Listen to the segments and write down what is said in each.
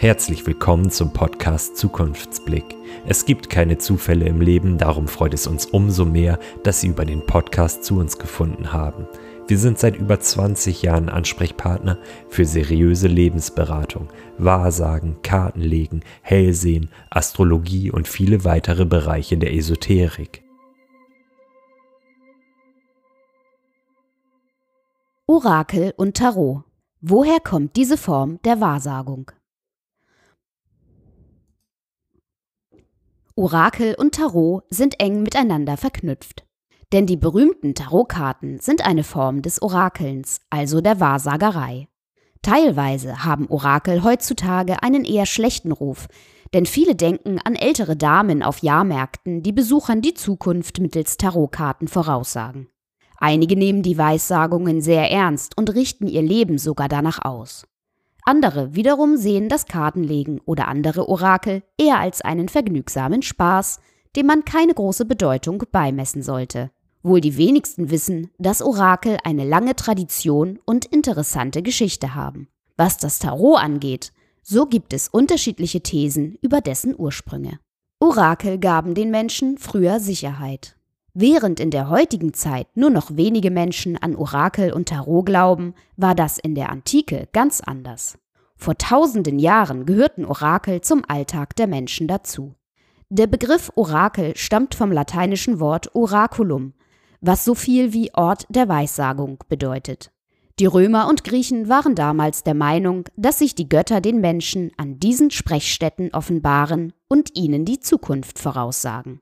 Herzlich willkommen zum Podcast Zukunftsblick. Es gibt keine Zufälle im Leben, darum freut es uns umso mehr, dass Sie über den Podcast zu uns gefunden haben. Wir sind seit über 20 Jahren Ansprechpartner für seriöse Lebensberatung, Wahrsagen, Kartenlegen, Hellsehen, Astrologie und viele weitere Bereiche der Esoterik. Orakel und Tarot. Woher kommt diese Form der Wahrsagung? Orakel und Tarot sind eng miteinander verknüpft. Denn die berühmten Tarotkarten sind eine Form des Orakelns, also der Wahrsagerei. Teilweise haben Orakel heutzutage einen eher schlechten Ruf, denn viele denken an ältere Damen auf Jahrmärkten, die Besuchern die Zukunft mittels Tarotkarten voraussagen. Einige nehmen die Weissagungen sehr ernst und richten ihr Leben sogar danach aus. Andere wiederum sehen das Kartenlegen oder andere Orakel eher als einen vergnügsamen Spaß, dem man keine große Bedeutung beimessen sollte. Wohl die wenigsten wissen, dass Orakel eine lange Tradition und interessante Geschichte haben. Was das Tarot angeht, so gibt es unterschiedliche Thesen über dessen Ursprünge. Orakel gaben den Menschen früher Sicherheit. Während in der heutigen Zeit nur noch wenige Menschen an Orakel und Tarot glauben, war das in der Antike ganz anders. Vor tausenden Jahren gehörten Orakel zum Alltag der Menschen dazu. Der Begriff Orakel stammt vom lateinischen Wort oraculum, was so viel wie Ort der Weissagung bedeutet. Die Römer und Griechen waren damals der Meinung, dass sich die Götter den Menschen an diesen Sprechstätten offenbaren und ihnen die Zukunft voraussagen.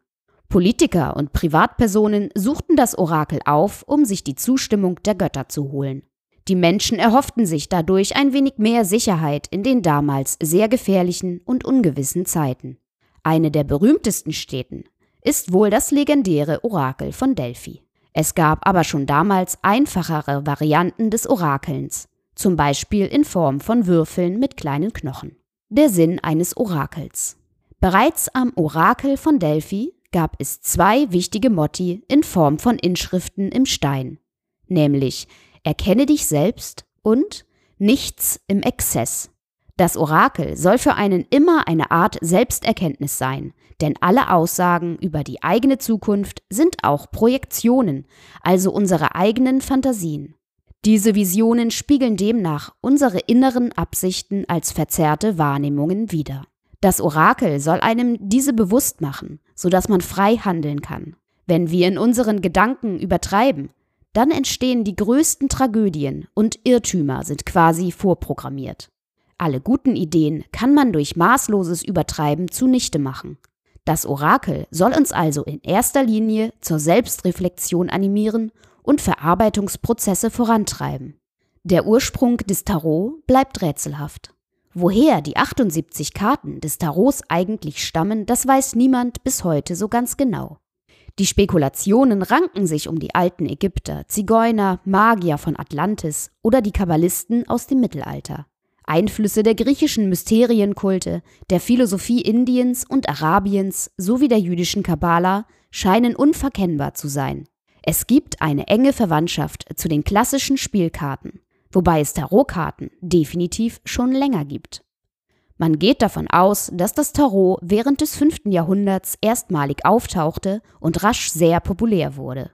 Politiker und Privatpersonen suchten das Orakel auf, um sich die Zustimmung der Götter zu holen. Die Menschen erhofften sich dadurch ein wenig mehr Sicherheit in den damals sehr gefährlichen und ungewissen Zeiten. Eine der berühmtesten Städten ist wohl das legendäre Orakel von Delphi. Es gab aber schon damals einfachere Varianten des Orakelns, zum Beispiel in Form von Würfeln mit kleinen Knochen. Der Sinn eines Orakels. Bereits am Orakel von Delphi gab es zwei wichtige Motti in Form von Inschriften im Stein, nämlich Erkenne dich selbst und Nichts im Exzess. Das Orakel soll für einen immer eine Art Selbsterkenntnis sein, denn alle Aussagen über die eigene Zukunft sind auch Projektionen, also unsere eigenen Fantasien. Diese Visionen spiegeln demnach unsere inneren Absichten als verzerrte Wahrnehmungen wider. Das Orakel soll einem diese bewusst machen, sodass man frei handeln kann. Wenn wir in unseren Gedanken übertreiben, dann entstehen die größten Tragödien und Irrtümer sind quasi vorprogrammiert. Alle guten Ideen kann man durch maßloses Übertreiben zunichte machen. Das Orakel soll uns also in erster Linie zur Selbstreflexion animieren und Verarbeitungsprozesse vorantreiben. Der Ursprung des Tarot bleibt rätselhaft. Woher die 78 Karten des Tarots eigentlich stammen, das weiß niemand bis heute so ganz genau. Die Spekulationen ranken sich um die alten Ägypter, Zigeuner, Magier von Atlantis oder die Kabbalisten aus dem Mittelalter. Einflüsse der griechischen Mysterienkulte, der Philosophie Indiens und Arabiens sowie der jüdischen Kabbala scheinen unverkennbar zu sein. Es gibt eine enge Verwandtschaft zu den klassischen Spielkarten wobei es Tarotkarten definitiv schon länger gibt. Man geht davon aus, dass das Tarot während des 5. Jahrhunderts erstmalig auftauchte und rasch sehr populär wurde.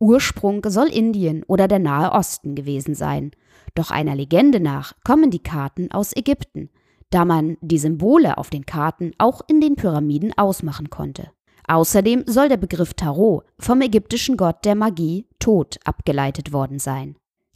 Ursprung soll Indien oder der Nahe Osten gewesen sein, doch einer Legende nach kommen die Karten aus Ägypten, da man die Symbole auf den Karten auch in den Pyramiden ausmachen konnte. Außerdem soll der Begriff Tarot vom ägyptischen Gott der Magie Tod abgeleitet worden sein.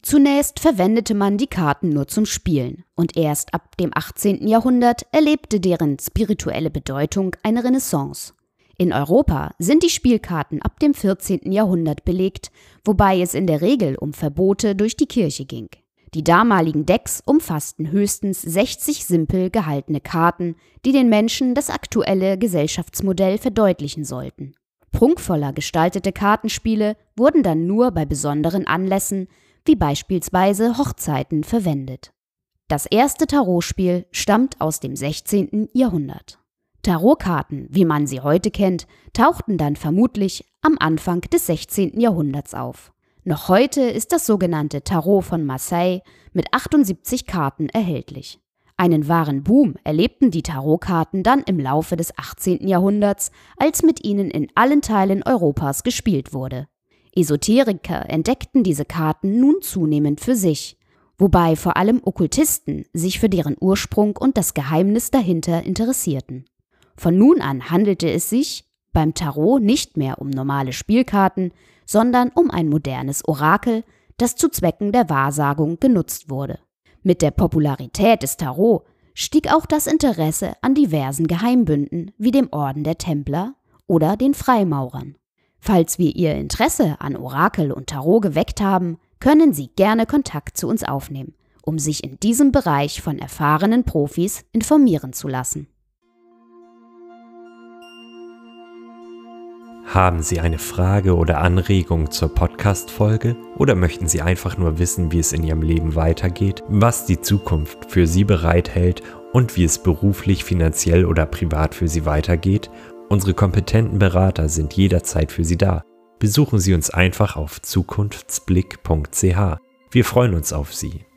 Zunächst verwendete man die Karten nur zum Spielen und erst ab dem 18. Jahrhundert erlebte deren spirituelle Bedeutung eine Renaissance. In Europa sind die Spielkarten ab dem 14. Jahrhundert belegt, wobei es in der Regel um Verbote durch die Kirche ging. Die damaligen Decks umfassten höchstens 60 simpel gehaltene Karten, die den Menschen das aktuelle Gesellschaftsmodell verdeutlichen sollten. Prunkvoller gestaltete Kartenspiele wurden dann nur bei besonderen Anlässen wie beispielsweise Hochzeiten, verwendet. Das erste Tarotspiel stammt aus dem 16. Jahrhundert. Tarotkarten, wie man sie heute kennt, tauchten dann vermutlich am Anfang des 16. Jahrhunderts auf. Noch heute ist das sogenannte Tarot von Marseille mit 78 Karten erhältlich. Einen wahren Boom erlebten die Tarotkarten dann im Laufe des 18. Jahrhunderts, als mit ihnen in allen Teilen Europas gespielt wurde. Esoteriker entdeckten diese Karten nun zunehmend für sich, wobei vor allem Okkultisten sich für deren Ursprung und das Geheimnis dahinter interessierten. Von nun an handelte es sich beim Tarot nicht mehr um normale Spielkarten, sondern um ein modernes Orakel, das zu Zwecken der Wahrsagung genutzt wurde. Mit der Popularität des Tarot stieg auch das Interesse an diversen Geheimbünden wie dem Orden der Templer oder den Freimaurern. Falls wir Ihr Interesse an Orakel und Tarot geweckt haben, können Sie gerne Kontakt zu uns aufnehmen, um sich in diesem Bereich von erfahrenen Profis informieren zu lassen. Haben Sie eine Frage oder Anregung zur Podcast-Folge oder möchten Sie einfach nur wissen, wie es in Ihrem Leben weitergeht, was die Zukunft für Sie bereithält und wie es beruflich, finanziell oder privat für Sie weitergeht? Unsere kompetenten Berater sind jederzeit für Sie da. Besuchen Sie uns einfach auf zukunftsblick.ch. Wir freuen uns auf Sie.